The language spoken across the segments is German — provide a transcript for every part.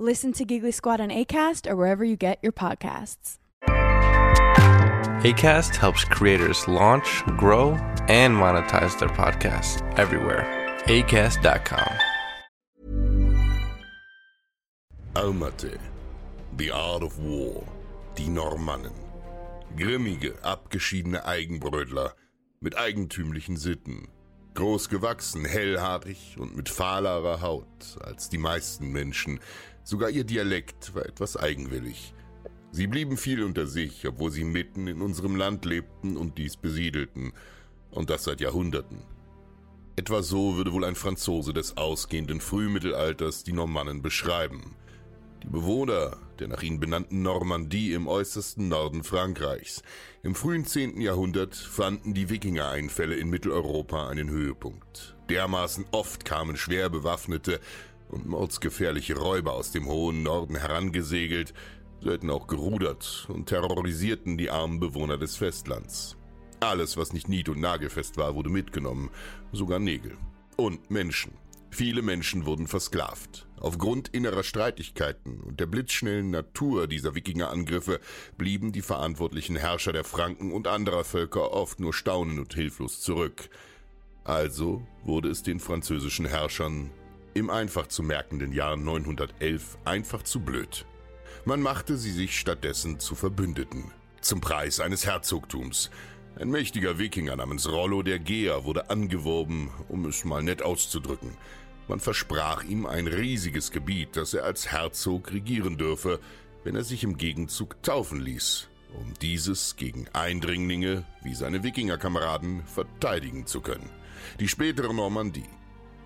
Listen to Giggly Squad on ACAST or wherever you get your podcasts. ACAST helps creators launch, grow, and monetize their podcasts everywhere. ACAST.com. Almaty, The Art of War, die Normannen. Grimmige, abgeschiedene Eigenbrötler mit eigentümlichen Sitten. Groß gewachsen, hellhaarig und mit fahlerer Haut als die meisten Menschen. Sogar ihr Dialekt war etwas eigenwillig. Sie blieben viel unter sich, obwohl sie mitten in unserem Land lebten und dies besiedelten. Und das seit Jahrhunderten. Etwa so würde wohl ein Franzose des ausgehenden Frühmittelalters die Normannen beschreiben. Die Bewohner der nach ihnen benannten Normandie im äußersten Norden Frankreichs. Im frühen 10. Jahrhundert fanden die Wikingereinfälle in Mitteleuropa einen Höhepunkt. Dermaßen oft kamen schwer bewaffnete und mordsgefährliche Räuber aus dem hohen Norden herangesegelt, selten auch gerudert und terrorisierten die armen Bewohner des Festlands. Alles, was nicht nied- und nagelfest war, wurde mitgenommen, sogar Nägel. Und Menschen. Viele Menschen wurden versklavt. Aufgrund innerer Streitigkeiten und der blitzschnellen Natur dieser Wikingerangriffe blieben die verantwortlichen Herrscher der Franken und anderer Völker oft nur staunend und hilflos zurück. Also wurde es den französischen Herrschern im einfach zu merkenden Jahr 911 einfach zu blöd. Man machte sie sich stattdessen zu Verbündeten. Zum Preis eines Herzogtums. Ein mächtiger Wikinger namens Rollo der Geer wurde angeworben, um es mal nett auszudrücken. Man versprach ihm ein riesiges Gebiet, das er als Herzog regieren dürfe, wenn er sich im Gegenzug taufen ließ, um dieses gegen Eindringlinge wie seine Wikingerkameraden verteidigen zu können. Die spätere Normandie.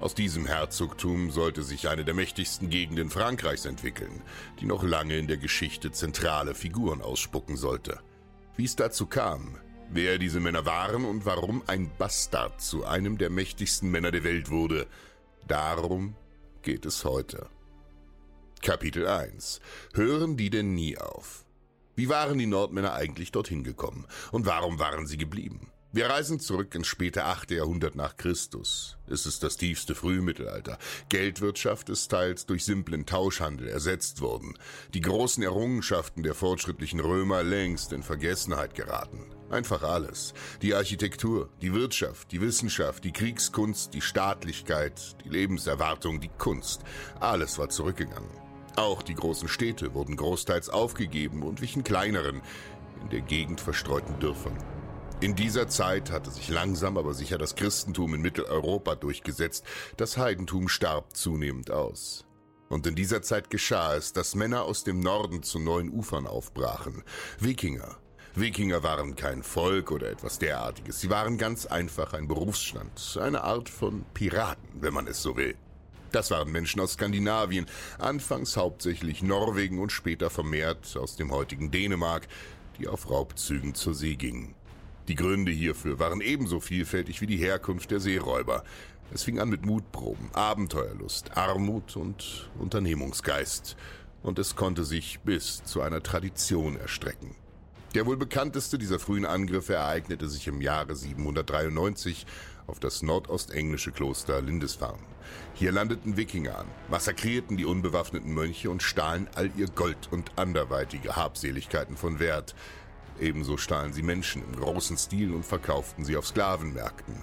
Aus diesem Herzogtum sollte sich eine der mächtigsten Gegenden Frankreichs entwickeln, die noch lange in der Geschichte zentrale Figuren ausspucken sollte. Wie es dazu kam, wer diese Männer waren und warum ein Bastard zu einem der mächtigsten Männer der Welt wurde, darum geht es heute. Kapitel 1 Hören die denn nie auf? Wie waren die Nordmänner eigentlich dorthin gekommen und warum waren sie geblieben? Wir reisen zurück ins späte 8. Jahrhundert nach Christus. Es ist das tiefste Frühmittelalter. Geldwirtschaft ist teils durch simplen Tauschhandel ersetzt worden. Die großen Errungenschaften der fortschrittlichen Römer längst in Vergessenheit geraten. Einfach alles. Die Architektur, die Wirtschaft, die Wissenschaft, die Kriegskunst, die Staatlichkeit, die Lebenserwartung, die Kunst. Alles war zurückgegangen. Auch die großen Städte wurden großteils aufgegeben und wichen kleineren, in der Gegend verstreuten Dörfern. In dieser Zeit hatte sich langsam aber sicher das Christentum in Mitteleuropa durchgesetzt, das Heidentum starb zunehmend aus. Und in dieser Zeit geschah es, dass Männer aus dem Norden zu neuen Ufern aufbrachen. Wikinger. Wikinger waren kein Volk oder etwas derartiges. Sie waren ganz einfach ein Berufsstand, eine Art von Piraten, wenn man es so will. Das waren Menschen aus Skandinavien, anfangs hauptsächlich Norwegen und später vermehrt aus dem heutigen Dänemark, die auf Raubzügen zur See gingen. Die Gründe hierfür waren ebenso vielfältig wie die Herkunft der Seeräuber. Es fing an mit Mutproben, Abenteuerlust, Armut und Unternehmungsgeist. Und es konnte sich bis zu einer Tradition erstrecken. Der wohl bekannteste dieser frühen Angriffe ereignete sich im Jahre 793 auf das nordostenglische Kloster Lindisfarne. Hier landeten Wikinger an, massakrierten die unbewaffneten Mönche und stahlen all ihr Gold und anderweitige Habseligkeiten von Wert. Ebenso stahlen sie Menschen im großen Stil und verkauften sie auf Sklavenmärkten.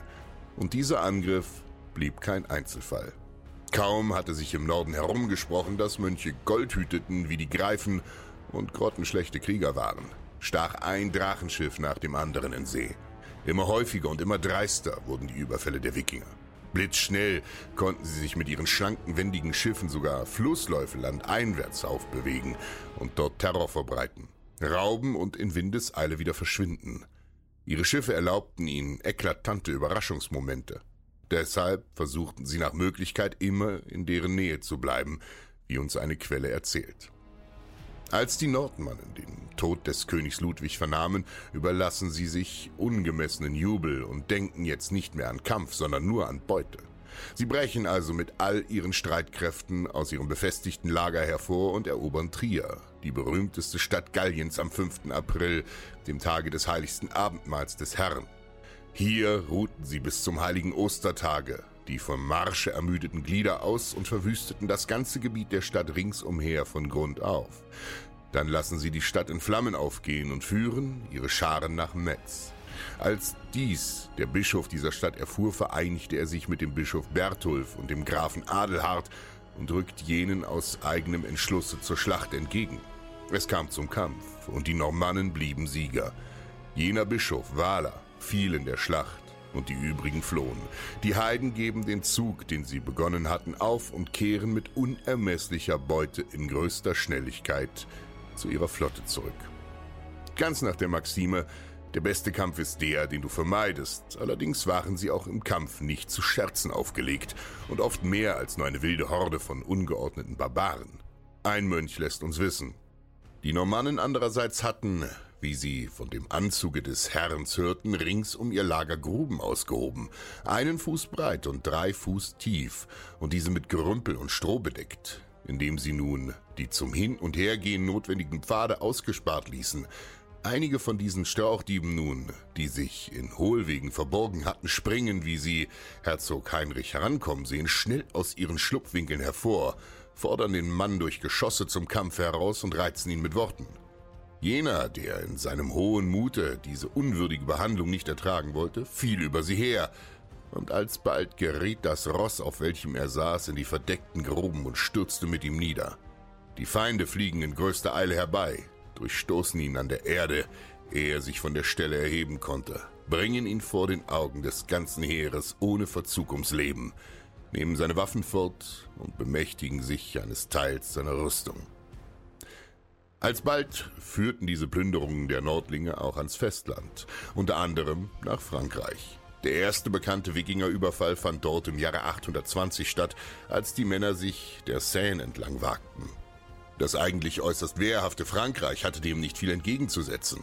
Und dieser Angriff blieb kein Einzelfall. Kaum hatte sich im Norden herumgesprochen, dass Mönche Gold hüteten wie die Greifen und grottenschlechte Krieger waren, stach ein Drachenschiff nach dem anderen in See. Immer häufiger und immer dreister wurden die Überfälle der Wikinger. Blitzschnell konnten sie sich mit ihren schlanken, wendigen Schiffen sogar Flussläufe landeinwärts aufbewegen und dort Terror verbreiten, rauben und in Windeseile wieder verschwinden. Ihre Schiffe erlaubten ihnen eklatante Überraschungsmomente. Deshalb versuchten sie nach Möglichkeit immer in deren Nähe zu bleiben, wie uns eine Quelle erzählt. Als die Nordmannen den Tod des Königs Ludwig vernahmen, überlassen sie sich ungemessenen Jubel und denken jetzt nicht mehr an Kampf, sondern nur an Beute. Sie brechen also mit all ihren Streitkräften aus ihrem befestigten Lager hervor und erobern Trier, die berühmteste Stadt Galliens am 5. April, dem Tage des heiligsten Abendmahls des Herrn. Hier ruhten sie bis zum heiligen Ostertage, die vom Marsche ermüdeten Glieder aus und verwüsteten das ganze Gebiet der Stadt ringsumher von Grund auf. Dann lassen sie die Stadt in Flammen aufgehen und führen ihre Scharen nach Metz. Als dies der Bischof dieser Stadt erfuhr, vereinigte er sich mit dem Bischof Berthulf und dem Grafen Adelhard und rückt jenen aus eigenem Entschlusse zur Schlacht entgegen. Es kam zum Kampf und die Normannen blieben Sieger. Jener Bischof, Wahler, fiel in der Schlacht und die übrigen flohen. Die Heiden geben den Zug, den sie begonnen hatten, auf und kehren mit unermesslicher Beute in größter Schnelligkeit zu ihrer Flotte zurück. Ganz nach der Maxime, der beste Kampf ist der, den du vermeidest. Allerdings waren sie auch im Kampf nicht zu Scherzen aufgelegt und oft mehr als nur eine wilde Horde von ungeordneten Barbaren. Ein Mönch lässt uns wissen. Die Normannen andererseits hatten, wie sie von dem Anzuge des Herrens hörten, rings um ihr Lager Gruben ausgehoben, einen Fuß breit und drei Fuß tief, und diese mit Gerümpel und Stroh bedeckt, indem sie nun die zum Hin- und Hergehen notwendigen Pfade ausgespart ließen. Einige von diesen Strauchdieben nun, die sich in Hohlwegen verborgen hatten, springen, wie sie Herzog Heinrich herankommen sehen, schnell aus ihren Schlupfwinkeln hervor, fordern den Mann durch Geschosse zum Kampf heraus und reizen ihn mit Worten. Jener, der in seinem hohen Mute diese unwürdige Behandlung nicht ertragen wollte, fiel über sie her, und alsbald geriet das Ross, auf welchem er saß, in die verdeckten Gruben und stürzte mit ihm nieder. Die Feinde fliegen in größter Eile herbei, durchstoßen ihn an der Erde, ehe er sich von der Stelle erheben konnte, bringen ihn vor den Augen des ganzen Heeres ohne Verzug ums Leben, nehmen seine Waffen fort und bemächtigen sich eines Teils seiner Rüstung. Alsbald führten diese Plünderungen der Nordlinge auch ans Festland, unter anderem nach Frankreich. Der erste bekannte Wikingerüberfall fand dort im Jahre 820 statt, als die Männer sich der Seine entlang wagten. Das eigentlich äußerst wehrhafte Frankreich hatte dem nicht viel entgegenzusetzen.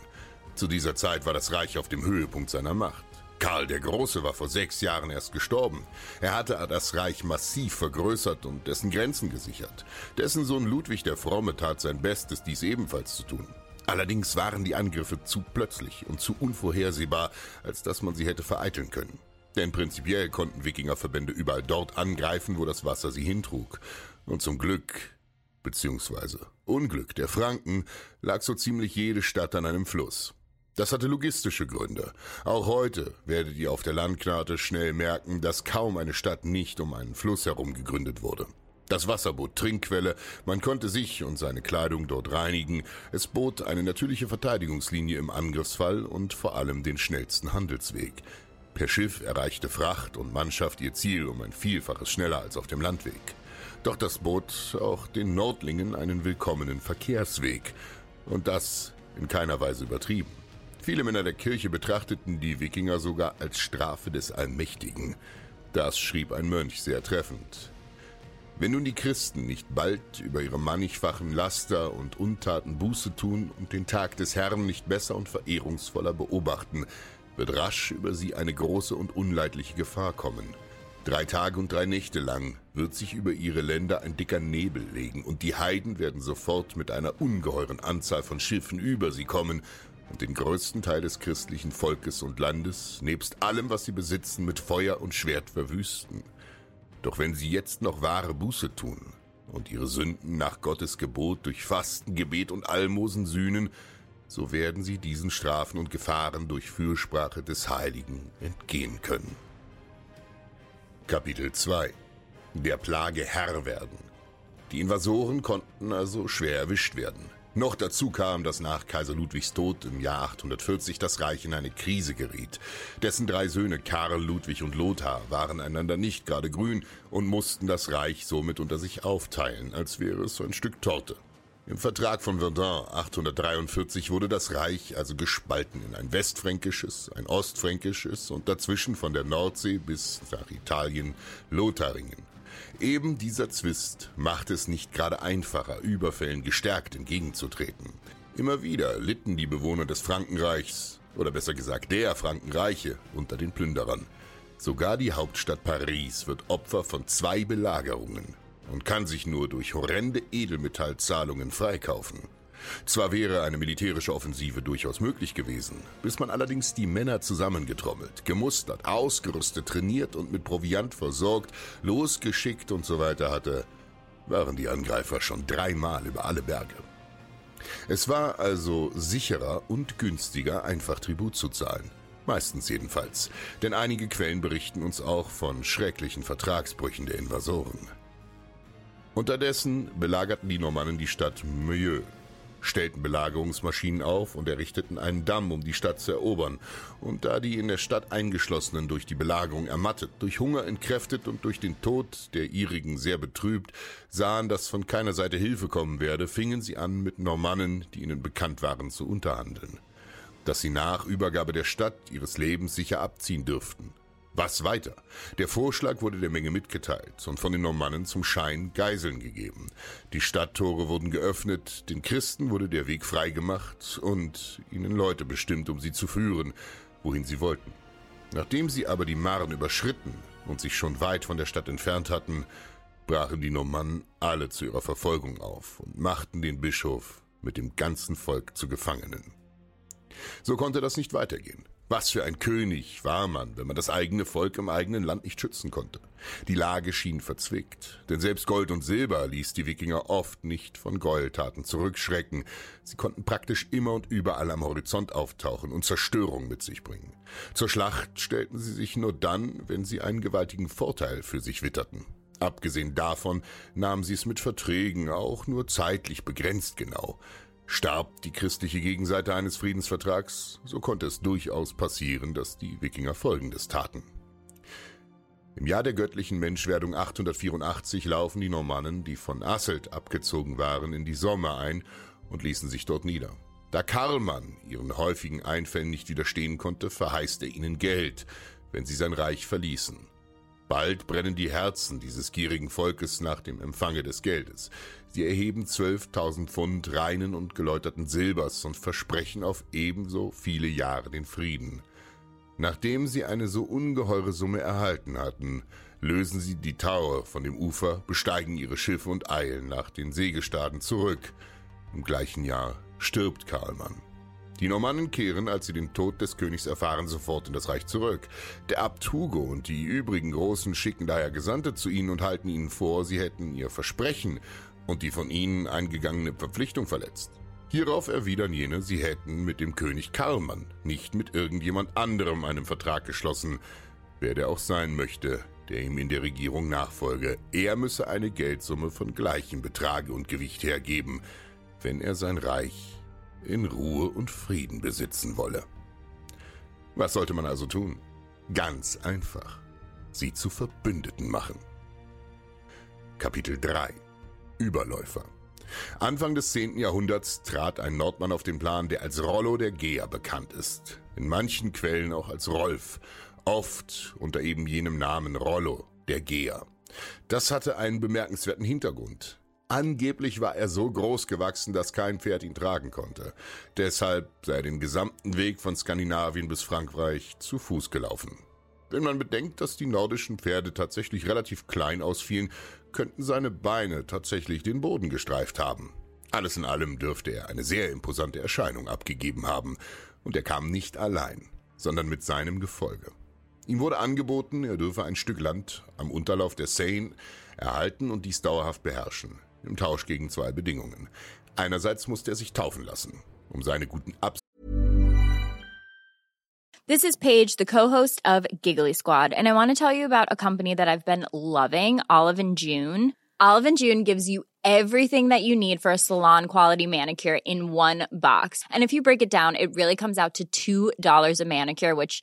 Zu dieser Zeit war das Reich auf dem Höhepunkt seiner Macht. Karl der Große war vor sechs Jahren erst gestorben. Er hatte das Reich massiv vergrößert und dessen Grenzen gesichert. Dessen Sohn Ludwig der Fromme tat sein Bestes, dies ebenfalls zu tun. Allerdings waren die Angriffe zu plötzlich und zu unvorhersehbar, als dass man sie hätte vereiteln können. Denn prinzipiell konnten Wikingerverbände überall dort angreifen, wo das Wasser sie hintrug. Und zum Glück, beziehungsweise Unglück der Franken, lag so ziemlich jede Stadt an einem Fluss. Das hatte logistische Gründe. Auch heute werdet ihr auf der Landkarte schnell merken, dass kaum eine Stadt nicht um einen Fluss herum gegründet wurde. Das Wasser bot Trinkquelle, man konnte sich und seine Kleidung dort reinigen, es bot eine natürliche Verteidigungslinie im Angriffsfall und vor allem den schnellsten Handelsweg. Per Schiff erreichte Fracht und Mannschaft ihr Ziel um ein Vielfaches schneller als auf dem Landweg. Doch das bot auch den Nordlingen einen willkommenen Verkehrsweg. Und das in keiner Weise übertrieben. Viele Männer der Kirche betrachteten die Wikinger sogar als Strafe des Allmächtigen. Das schrieb ein Mönch sehr treffend. Wenn nun die Christen nicht bald über ihre mannigfachen Laster und Untaten Buße tun und den Tag des Herrn nicht besser und verehrungsvoller beobachten, wird rasch über sie eine große und unleidliche Gefahr kommen. Drei Tage und drei Nächte lang wird sich über ihre Länder ein dicker Nebel legen und die Heiden werden sofort mit einer ungeheuren Anzahl von Schiffen über sie kommen und den größten Teil des christlichen Volkes und Landes, nebst allem, was sie besitzen, mit Feuer und Schwert verwüsten. Doch wenn sie jetzt noch wahre Buße tun und ihre Sünden nach Gottes Gebot durch Fasten, Gebet und Almosen sühnen, so werden sie diesen Strafen und Gefahren durch Fürsprache des Heiligen entgehen können. Kapitel 2 Der Plage Herr werden. Die Invasoren konnten also schwer erwischt werden. Noch dazu kam, dass nach Kaiser Ludwigs Tod im Jahr 840 das Reich in eine Krise geriet. Dessen drei Söhne Karl, Ludwig und Lothar waren einander nicht gerade grün und mussten das Reich somit unter sich aufteilen, als wäre es so ein Stück Torte. Im Vertrag von Verdun 843 wurde das Reich also gespalten in ein westfränkisches, ein ostfränkisches und dazwischen von der Nordsee bis nach Italien Lotharingen. Eben dieser Zwist macht es nicht gerade einfacher, Überfällen gestärkt entgegenzutreten. Immer wieder litten die Bewohner des Frankenreichs, oder besser gesagt der Frankenreiche, unter den Plünderern. Sogar die Hauptstadt Paris wird Opfer von zwei Belagerungen und kann sich nur durch horrende Edelmetallzahlungen freikaufen. Zwar wäre eine militärische Offensive durchaus möglich gewesen, bis man allerdings die Männer zusammengetrommelt, gemustert, ausgerüstet, trainiert und mit Proviant versorgt, losgeschickt und so weiter hatte, waren die Angreifer schon dreimal über alle Berge. Es war also sicherer und günstiger, einfach Tribut zu zahlen. Meistens jedenfalls, denn einige Quellen berichten uns auch von schrecklichen Vertragsbrüchen der Invasoren. Unterdessen belagerten die Normannen die Stadt Meaux, stellten Belagerungsmaschinen auf und errichteten einen Damm, um die Stadt zu erobern. Und da die in der Stadt Eingeschlossenen durch die Belagerung ermattet, durch Hunger entkräftet und durch den Tod der ihrigen sehr betrübt, sahen, dass von keiner Seite Hilfe kommen werde, fingen sie an, mit Normannen, die ihnen bekannt waren, zu unterhandeln. Dass sie nach Übergabe der Stadt ihres Lebens sicher abziehen dürften. Was weiter? Der Vorschlag wurde der Menge mitgeteilt und von den Normannen zum Schein Geiseln gegeben. Die Stadttore wurden geöffnet, den Christen wurde der Weg freigemacht und ihnen Leute bestimmt, um sie zu führen, wohin sie wollten. Nachdem sie aber die Marne überschritten und sich schon weit von der Stadt entfernt hatten, brachen die Normannen alle zu ihrer Verfolgung auf und machten den Bischof mit dem ganzen Volk zu Gefangenen. So konnte das nicht weitergehen. Was für ein König war man, wenn man das eigene Volk im eigenen Land nicht schützen konnte. Die Lage schien verzwickt, denn selbst Gold und Silber ließ die Wikinger oft nicht von Gräueltaten zurückschrecken. Sie konnten praktisch immer und überall am Horizont auftauchen und Zerstörung mit sich bringen. Zur Schlacht stellten sie sich nur dann, wenn sie einen gewaltigen Vorteil für sich witterten. Abgesehen davon nahmen sie es mit Verträgen auch nur zeitlich begrenzt genau. Starb die christliche Gegenseite eines Friedensvertrags, so konnte es durchaus passieren, dass die Wikinger Folgendes taten. Im Jahr der göttlichen Menschwerdung 884 laufen die Normannen, die von Asselt abgezogen waren, in die Sommer ein und ließen sich dort nieder. Da Karlmann ihren häufigen Einfällen nicht widerstehen konnte, verheißt er ihnen Geld, wenn sie sein Reich verließen. Bald brennen die Herzen dieses gierigen Volkes nach dem Empfange des Geldes. Sie erheben 12.000 Pfund reinen und geläuterten Silbers und versprechen auf ebenso viele Jahre den Frieden. Nachdem sie eine so ungeheure Summe erhalten hatten, lösen sie die Tower von dem Ufer, besteigen ihre Schiffe und eilen nach den Seegestaden zurück. Im gleichen Jahr stirbt Karlmann. Die Normannen kehren, als sie den Tod des Königs erfahren, sofort in das Reich zurück. Der Abt Hugo und die übrigen Großen schicken daher Gesandte zu ihnen und halten ihnen vor, sie hätten ihr Versprechen und die von ihnen eingegangene Verpflichtung verletzt. Hierauf erwidern jene, sie hätten mit dem König Karlmann, nicht mit irgendjemand anderem einen Vertrag geschlossen, wer der auch sein möchte, der ihm in der Regierung nachfolge. Er müsse eine Geldsumme von gleichem Betrage und Gewicht hergeben, wenn er sein Reich in Ruhe und Frieden besitzen wolle. Was sollte man also tun? Ganz einfach. Sie zu Verbündeten machen. Kapitel 3 Überläufer Anfang des 10. Jahrhunderts trat ein Nordmann auf den Plan, der als Rollo der Geer bekannt ist. In manchen Quellen auch als Rolf, oft unter eben jenem Namen Rollo der Geer. Das hatte einen bemerkenswerten Hintergrund. Angeblich war er so groß gewachsen, dass kein Pferd ihn tragen konnte. Deshalb sei er den gesamten Weg von Skandinavien bis Frankreich zu Fuß gelaufen. Wenn man bedenkt, dass die nordischen Pferde tatsächlich relativ klein ausfielen, könnten seine Beine tatsächlich den Boden gestreift haben. Alles in allem dürfte er eine sehr imposante Erscheinung abgegeben haben, und er kam nicht allein, sondern mit seinem Gefolge. Ihm wurde angeboten, er dürfe ein Stück Land am Unterlauf der Seine erhalten und dies dauerhaft beherrschen im Tausch gegen zwei Bedingungen. Einerseits musste er sich taufen lassen, um seine guten Absichten This is Paige, the co-host of Giggly Squad, and I want to tell you about a company that I've been loving, Olive and June. Olive and June gives you everything that you need for a salon quality manicure in one box. And if you break it down, it really comes out to $2 a manicure, which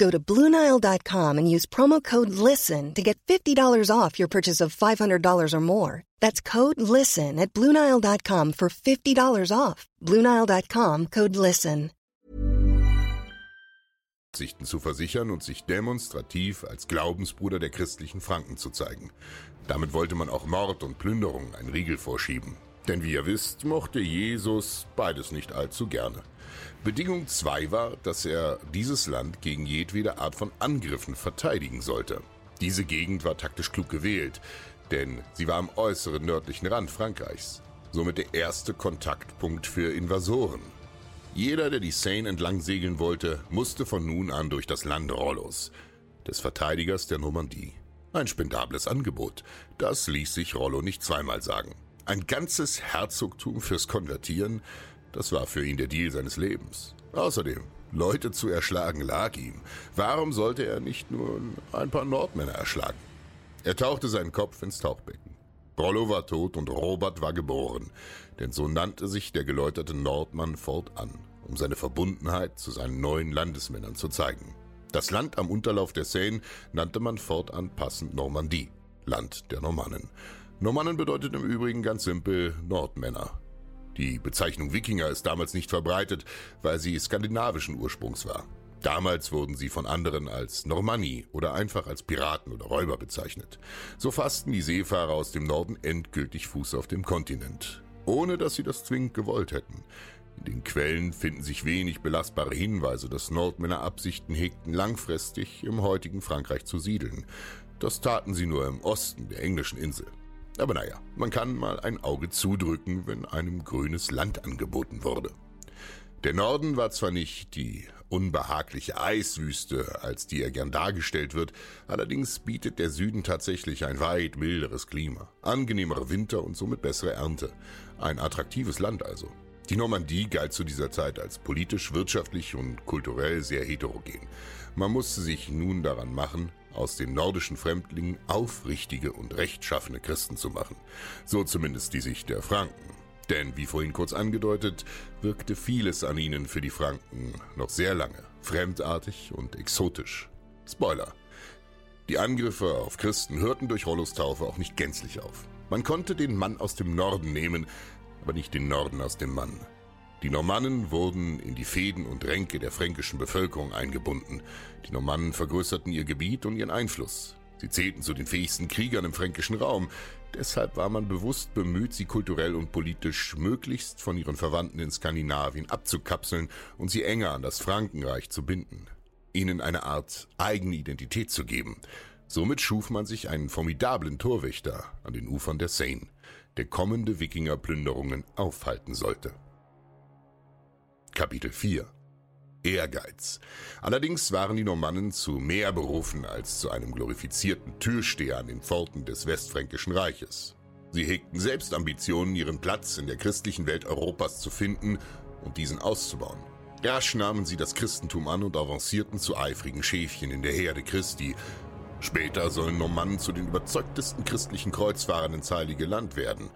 Go to BlueNile.com and use promo code LISTEN to get $50 off your purchase of $500 or more. That's code LISTEN at BlueNile.com for $50 off. BlueNile.com code LISTEN. Sichten zu versichern und sich demonstrativ als Glaubensbruder der christlichen Franken zu zeigen. Damit wollte man auch Mord und Plünderung einen Riegel vorschieben. Denn wie ihr wisst, mochte Jesus beides nicht allzu gerne. Bedingung 2 war, dass er dieses Land gegen jedwede Art von Angriffen verteidigen sollte. Diese Gegend war taktisch klug gewählt, denn sie war am äußeren nördlichen Rand Frankreichs. Somit der erste Kontaktpunkt für Invasoren. Jeder, der die Seine entlang segeln wollte, musste von nun an durch das Land Rollos, des Verteidigers der Normandie. Ein spendables Angebot. Das ließ sich Rollo nicht zweimal sagen. Ein ganzes Herzogtum fürs Konvertieren, das war für ihn der Deal seines Lebens. Außerdem, Leute zu erschlagen lag ihm. Warum sollte er nicht nur ein paar Nordmänner erschlagen? Er tauchte seinen Kopf ins Tauchbecken. Rollo war tot und Robert war geboren, denn so nannte sich der geläuterte Nordmann fortan, um seine Verbundenheit zu seinen neuen Landesmännern zu zeigen. Das Land am Unterlauf der Seine nannte man fortan passend Normandie, Land der Normannen. Normannen bedeutet im Übrigen ganz simpel Nordmänner. Die Bezeichnung Wikinger ist damals nicht verbreitet, weil sie skandinavischen Ursprungs war. Damals wurden sie von anderen als Normanni oder einfach als Piraten oder Räuber bezeichnet. So fassten die Seefahrer aus dem Norden endgültig Fuß auf dem Kontinent, ohne dass sie das zwingend gewollt hätten. In den Quellen finden sich wenig belastbare Hinweise, dass Nordmänner Absichten hegten, langfristig im heutigen Frankreich zu siedeln. Das taten sie nur im Osten der englischen Insel. Aber naja, man kann mal ein Auge zudrücken, wenn einem grünes Land angeboten wurde. Der Norden war zwar nicht die unbehagliche Eiswüste, als die er gern dargestellt wird, allerdings bietet der Süden tatsächlich ein weit milderes Klima, angenehmere Winter und somit bessere Ernte. Ein attraktives Land also. Die Normandie galt zu dieser Zeit als politisch, wirtschaftlich und kulturell sehr heterogen. Man musste sich nun daran machen, aus den nordischen Fremdlingen aufrichtige und rechtschaffene Christen zu machen. So zumindest die Sicht der Franken. Denn, wie vorhin kurz angedeutet, wirkte vieles an ihnen für die Franken noch sehr lange fremdartig und exotisch. Spoiler. Die Angriffe auf Christen hörten durch Rollos Taufe auch nicht gänzlich auf. Man konnte den Mann aus dem Norden nehmen, aber nicht den Norden aus dem Mann. Die Normannen wurden in die Fäden und Ränke der fränkischen Bevölkerung eingebunden. Die Normannen vergrößerten ihr Gebiet und ihren Einfluss. Sie zählten zu den fähigsten Kriegern im fränkischen Raum. Deshalb war man bewusst bemüht, sie kulturell und politisch möglichst von ihren Verwandten in Skandinavien abzukapseln und sie enger an das Frankenreich zu binden. Ihnen eine Art eigene Identität zu geben. Somit schuf man sich einen formidablen Torwächter an den Ufern der Seine, der kommende Wikingerplünderungen aufhalten sollte. Kapitel 4 Ehrgeiz. Allerdings waren die Normannen zu mehr berufen als zu einem glorifizierten Türsteher an den Pforten des Westfränkischen Reiches. Sie hegten selbst Ambitionen, ihren Platz in der christlichen Welt Europas zu finden und diesen auszubauen. Rasch nahmen sie das Christentum an und avancierten zu eifrigen Schäfchen in der Herde Christi. Später sollen Normannen zu den überzeugtesten christlichen Kreuzfahrern ins Heilige Land werden.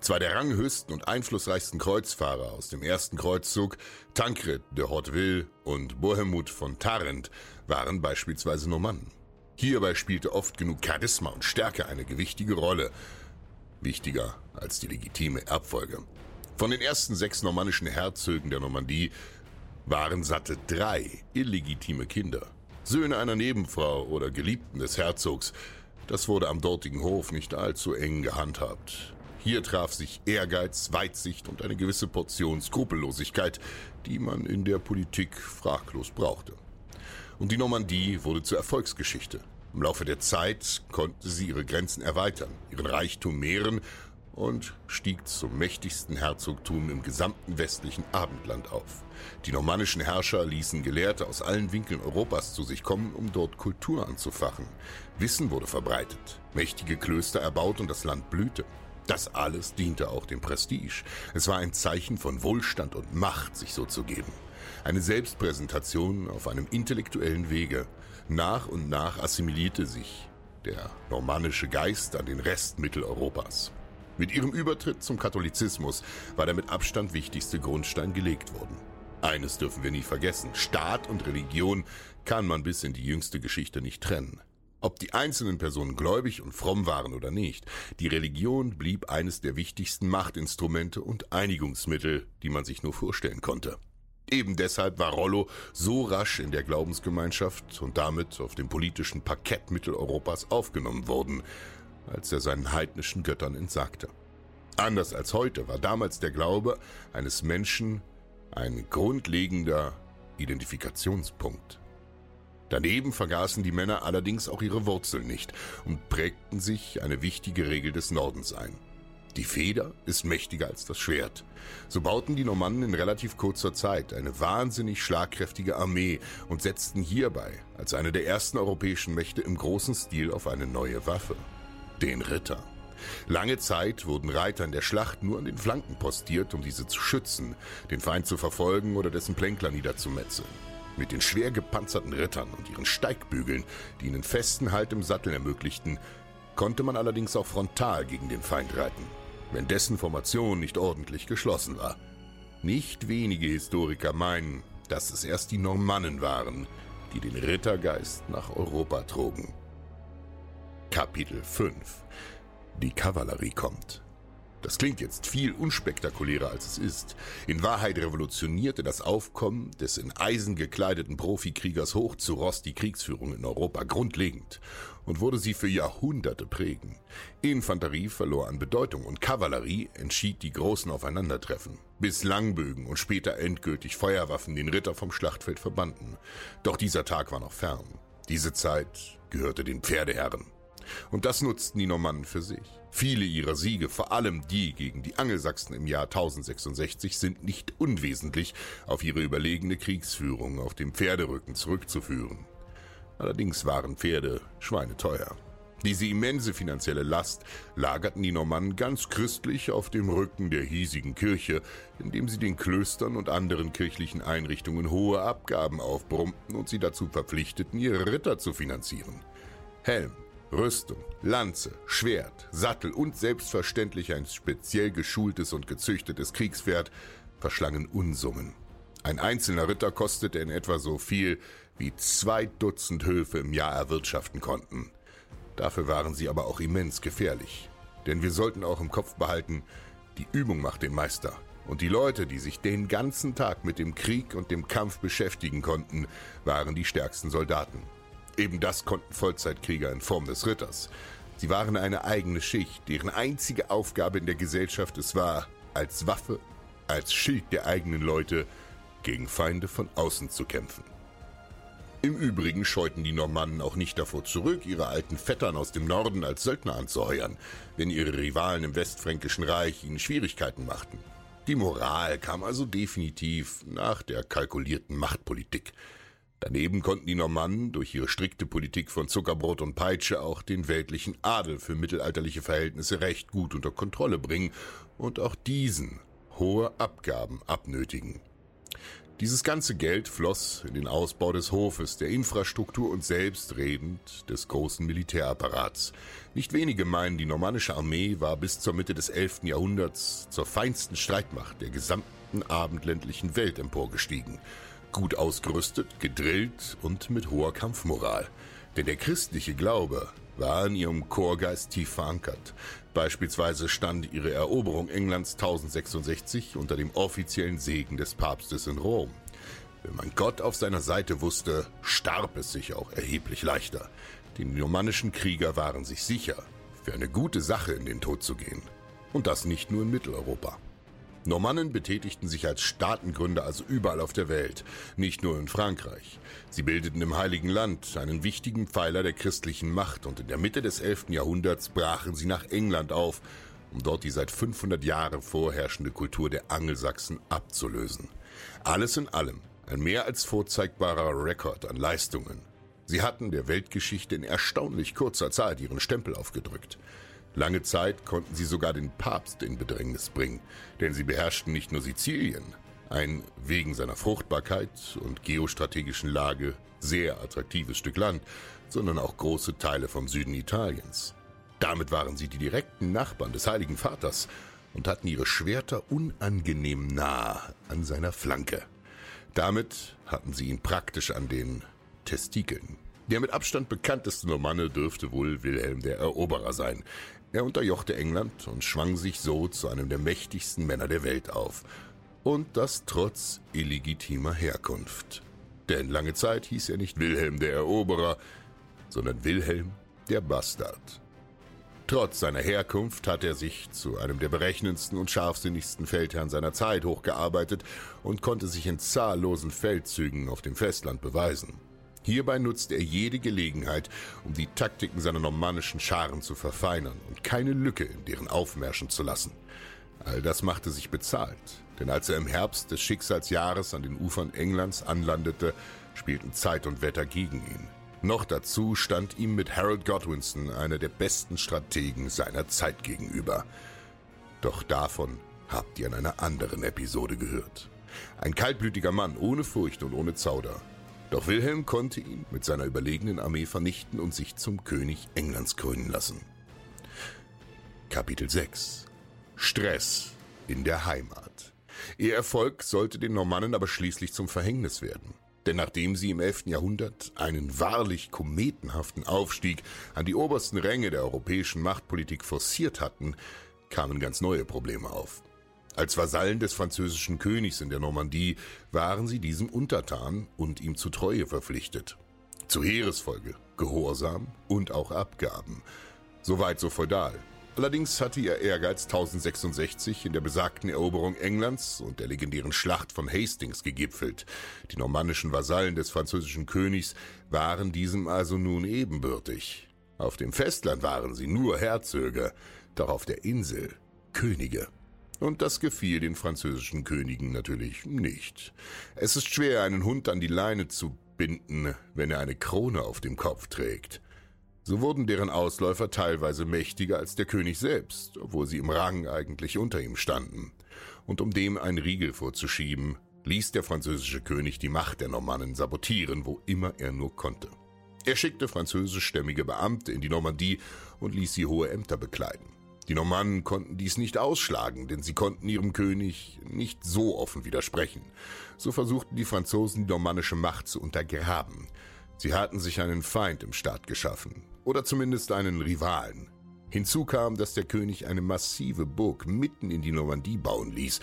Zwei der ranghöchsten und einflussreichsten Kreuzfahrer aus dem ersten Kreuzzug, Tancred de Hauteville und Bohemund von Tarent, waren beispielsweise Normannen. Hierbei spielte oft genug Charisma und Stärke eine gewichtige Rolle, wichtiger als die legitime Erbfolge. Von den ersten sechs normannischen Herzögen der Normandie waren satte drei illegitime Kinder. Söhne einer Nebenfrau oder Geliebten des Herzogs. Das wurde am dortigen Hof nicht allzu eng gehandhabt. Hier traf sich Ehrgeiz, Weitsicht und eine gewisse Portion Skrupellosigkeit, die man in der Politik fraglos brauchte. Und die Normandie wurde zur Erfolgsgeschichte. Im Laufe der Zeit konnte sie ihre Grenzen erweitern, ihren Reichtum mehren und stieg zum mächtigsten Herzogtum im gesamten westlichen Abendland auf. Die normannischen Herrscher ließen Gelehrte aus allen Winkeln Europas zu sich kommen, um dort Kultur anzufachen. Wissen wurde verbreitet, mächtige Klöster erbaut und das Land blühte. Das alles diente auch dem Prestige. Es war ein Zeichen von Wohlstand und Macht, sich so zu geben. Eine Selbstpräsentation auf einem intellektuellen Wege. Nach und nach assimilierte sich der normannische Geist an den Rest Mitteleuropas. Mit ihrem Übertritt zum Katholizismus war der mit Abstand wichtigste Grundstein gelegt worden. Eines dürfen wir nie vergessen. Staat und Religion kann man bis in die jüngste Geschichte nicht trennen. Ob die einzelnen Personen gläubig und fromm waren oder nicht, die Religion blieb eines der wichtigsten Machtinstrumente und Einigungsmittel, die man sich nur vorstellen konnte. Eben deshalb war Rollo so rasch in der Glaubensgemeinschaft und damit auf dem politischen Parkett Mitteleuropas aufgenommen worden, als er seinen heidnischen Göttern entsagte. Anders als heute war damals der Glaube eines Menschen ein grundlegender Identifikationspunkt. Daneben vergaßen die Männer allerdings auch ihre Wurzeln nicht und prägten sich eine wichtige Regel des Nordens ein. Die Feder ist mächtiger als das Schwert. So bauten die Normannen in relativ kurzer Zeit eine wahnsinnig schlagkräftige Armee und setzten hierbei als eine der ersten europäischen Mächte im großen Stil auf eine neue Waffe. Den Ritter. Lange Zeit wurden Reiter in der Schlacht nur an den Flanken postiert, um diese zu schützen, den Feind zu verfolgen oder dessen Plänkler niederzumetzeln. Mit den schwer gepanzerten Rittern und ihren Steigbügeln, die ihnen festen Halt im Sattel ermöglichten, konnte man allerdings auch frontal gegen den Feind reiten, wenn dessen Formation nicht ordentlich geschlossen war. Nicht wenige Historiker meinen, dass es erst die Normannen waren, die den Rittergeist nach Europa trugen. Kapitel 5 Die Kavallerie kommt. Das klingt jetzt viel unspektakulärer als es ist. In Wahrheit revolutionierte das Aufkommen des in Eisen gekleideten Profikriegers hoch zu Ross die Kriegsführung in Europa grundlegend und wurde sie für Jahrhunderte prägen. Infanterie verlor an Bedeutung und Kavallerie entschied die großen Aufeinandertreffen, bis Langbögen und später endgültig Feuerwaffen den Ritter vom Schlachtfeld verbannten. Doch dieser Tag war noch fern. Diese Zeit gehörte den Pferdeherren. Und das nutzten die Normannen für sich. Viele ihrer Siege, vor allem die gegen die Angelsachsen im Jahr 1066, sind nicht unwesentlich auf ihre überlegene Kriegsführung auf dem Pferderücken zurückzuführen. Allerdings waren Pferde schweineteuer. Diese immense finanzielle Last lagerten die Normannen ganz christlich auf dem Rücken der hiesigen Kirche, indem sie den Klöstern und anderen kirchlichen Einrichtungen hohe Abgaben aufbrummten und sie dazu verpflichteten, ihre Ritter zu finanzieren. Helm, Rüstung, Lanze, Schwert, Sattel und selbstverständlich ein speziell geschultes und gezüchtetes Kriegspferd verschlangen Unsummen. Ein einzelner Ritter kostete in etwa so viel, wie zwei Dutzend Höfe im Jahr erwirtschaften konnten. Dafür waren sie aber auch immens gefährlich. Denn wir sollten auch im Kopf behalten, die Übung macht den Meister. Und die Leute, die sich den ganzen Tag mit dem Krieg und dem Kampf beschäftigen konnten, waren die stärksten Soldaten. Eben das konnten Vollzeitkrieger in Form des Ritters. Sie waren eine eigene Schicht, deren einzige Aufgabe in der Gesellschaft es war, als Waffe, als Schild der eigenen Leute gegen Feinde von außen zu kämpfen. Im Übrigen scheuten die Normannen auch nicht davor zurück, ihre alten Vettern aus dem Norden als Söldner anzuheuern, wenn ihre Rivalen im Westfränkischen Reich ihnen Schwierigkeiten machten. Die Moral kam also definitiv nach der kalkulierten Machtpolitik. Daneben konnten die Normannen durch ihre strikte Politik von Zuckerbrot und Peitsche auch den weltlichen Adel für mittelalterliche Verhältnisse recht gut unter Kontrolle bringen und auch diesen hohe Abgaben abnötigen. Dieses ganze Geld floss in den Ausbau des Hofes, der Infrastruktur und selbstredend des großen Militärapparats. Nicht wenige meinen, die normannische Armee war bis zur Mitte des 11. Jahrhunderts zur feinsten Streitmacht der gesamten abendländlichen Welt emporgestiegen gut ausgerüstet, gedrillt und mit hoher Kampfmoral. Denn der christliche Glaube war in ihrem Chorgeist tief verankert. Beispielsweise stand ihre Eroberung Englands 1066 unter dem offiziellen Segen des Papstes in Rom. Wenn man Gott auf seiner Seite wusste, starb es sich auch erheblich leichter. Die normannischen Krieger waren sich sicher, für eine gute Sache in den Tod zu gehen. Und das nicht nur in Mitteleuropa. Normannen betätigten sich als Staatengründer also überall auf der Welt, nicht nur in Frankreich. Sie bildeten im Heiligen Land einen wichtigen Pfeiler der christlichen Macht und in der Mitte des 11. Jahrhunderts brachen sie nach England auf, um dort die seit 500 Jahren vorherrschende Kultur der Angelsachsen abzulösen. Alles in allem ein mehr als vorzeigbarer Rekord an Leistungen. Sie hatten der Weltgeschichte in erstaunlich kurzer Zeit ihren Stempel aufgedrückt. Lange Zeit konnten sie sogar den Papst in Bedrängnis bringen, denn sie beherrschten nicht nur Sizilien, ein wegen seiner Fruchtbarkeit und geostrategischen Lage sehr attraktives Stück Land, sondern auch große Teile vom Süden Italiens. Damit waren sie die direkten Nachbarn des Heiligen Vaters und hatten ihre Schwerter unangenehm nah an seiner Flanke. Damit hatten sie ihn praktisch an den Testikeln. Der mit Abstand bekannteste Normanne dürfte wohl Wilhelm der Eroberer sein. Er unterjochte England und schwang sich so zu einem der mächtigsten Männer der Welt auf. Und das trotz illegitimer Herkunft. Denn lange Zeit hieß er nicht Wilhelm der Eroberer, sondern Wilhelm der Bastard. Trotz seiner Herkunft hat er sich zu einem der berechnendsten und scharfsinnigsten Feldherren seiner Zeit hochgearbeitet und konnte sich in zahllosen Feldzügen auf dem Festland beweisen. Hierbei nutzte er jede Gelegenheit, um die Taktiken seiner normannischen Scharen zu verfeinern und keine Lücke in deren Aufmärschen zu lassen. All das machte sich bezahlt, denn als er im Herbst des Schicksalsjahres an den Ufern Englands anlandete, spielten Zeit und Wetter gegen ihn. Noch dazu stand ihm mit Harold Godwinson einer der besten Strategen seiner Zeit gegenüber. Doch davon habt ihr in einer anderen Episode gehört. Ein kaltblütiger Mann ohne Furcht und ohne Zauder, doch Wilhelm konnte ihn mit seiner überlegenen Armee vernichten und sich zum König Englands krönen lassen. Kapitel 6 Stress in der Heimat. Ihr Erfolg sollte den Normannen aber schließlich zum Verhängnis werden. Denn nachdem sie im 11. Jahrhundert einen wahrlich kometenhaften Aufstieg an die obersten Ränge der europäischen Machtpolitik forciert hatten, kamen ganz neue Probleme auf. Als Vasallen des französischen Königs in der Normandie waren sie diesem untertan und ihm zu Treue verpflichtet. Zu Heeresfolge, Gehorsam und auch Abgaben. Soweit so feudal. Allerdings hatte ihr Ehrgeiz 1066 in der besagten Eroberung Englands und der legendären Schlacht von Hastings gegipfelt. Die normannischen Vasallen des französischen Königs waren diesem also nun ebenbürtig. Auf dem Festland waren sie nur Herzöge, doch auf der Insel Könige. Und das gefiel den französischen Königen natürlich nicht. Es ist schwer, einen Hund an die Leine zu binden, wenn er eine Krone auf dem Kopf trägt. So wurden deren Ausläufer teilweise mächtiger als der König selbst, obwohl sie im Rang eigentlich unter ihm standen. Und um dem einen Riegel vorzuschieben, ließ der französische König die Macht der Normannen sabotieren, wo immer er nur konnte. Er schickte französischstämmige Beamte in die Normandie und ließ sie hohe Ämter bekleiden. Die Normannen konnten dies nicht ausschlagen, denn sie konnten ihrem König nicht so offen widersprechen. So versuchten die Franzosen die normannische Macht zu untergraben. Sie hatten sich einen Feind im Staat geschaffen, oder zumindest einen Rivalen. Hinzu kam, dass der König eine massive Burg mitten in die Normandie bauen ließ,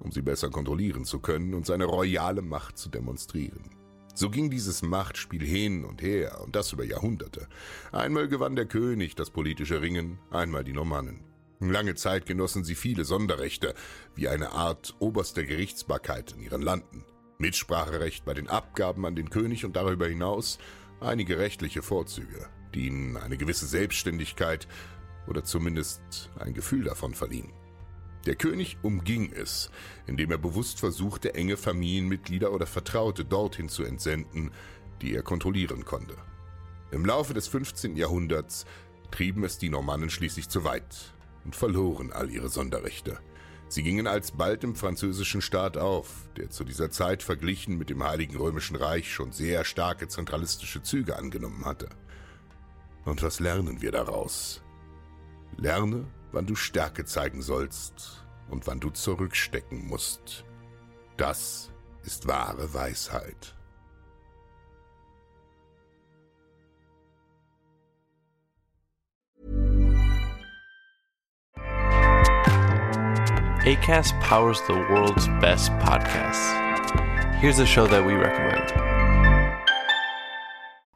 um sie besser kontrollieren zu können und seine royale Macht zu demonstrieren. So ging dieses Machtspiel hin und her, und das über Jahrhunderte. Einmal gewann der König das politische Ringen, einmal die Normannen. Lange Zeit genossen sie viele Sonderrechte, wie eine Art oberster Gerichtsbarkeit in ihren Landen. Mitspracherecht bei den Abgaben an den König und darüber hinaus einige rechtliche Vorzüge, die ihnen eine gewisse Selbstständigkeit oder zumindest ein Gefühl davon verliehen. Der König umging es, indem er bewusst versuchte, enge Familienmitglieder oder Vertraute dorthin zu entsenden, die er kontrollieren konnte. Im Laufe des 15. Jahrhunderts trieben es die Normannen schließlich zu weit und verloren all ihre Sonderrechte. Sie gingen alsbald im französischen Staat auf, der zu dieser Zeit verglichen mit dem Heiligen Römischen Reich schon sehr starke zentralistische Züge angenommen hatte. Und was lernen wir daraus? Lerne, wann du Stärke zeigen sollst und wann du zurückstecken musst. Das ist wahre Weisheit. ACAS powers the world's best podcasts. Here's a show that we recommend.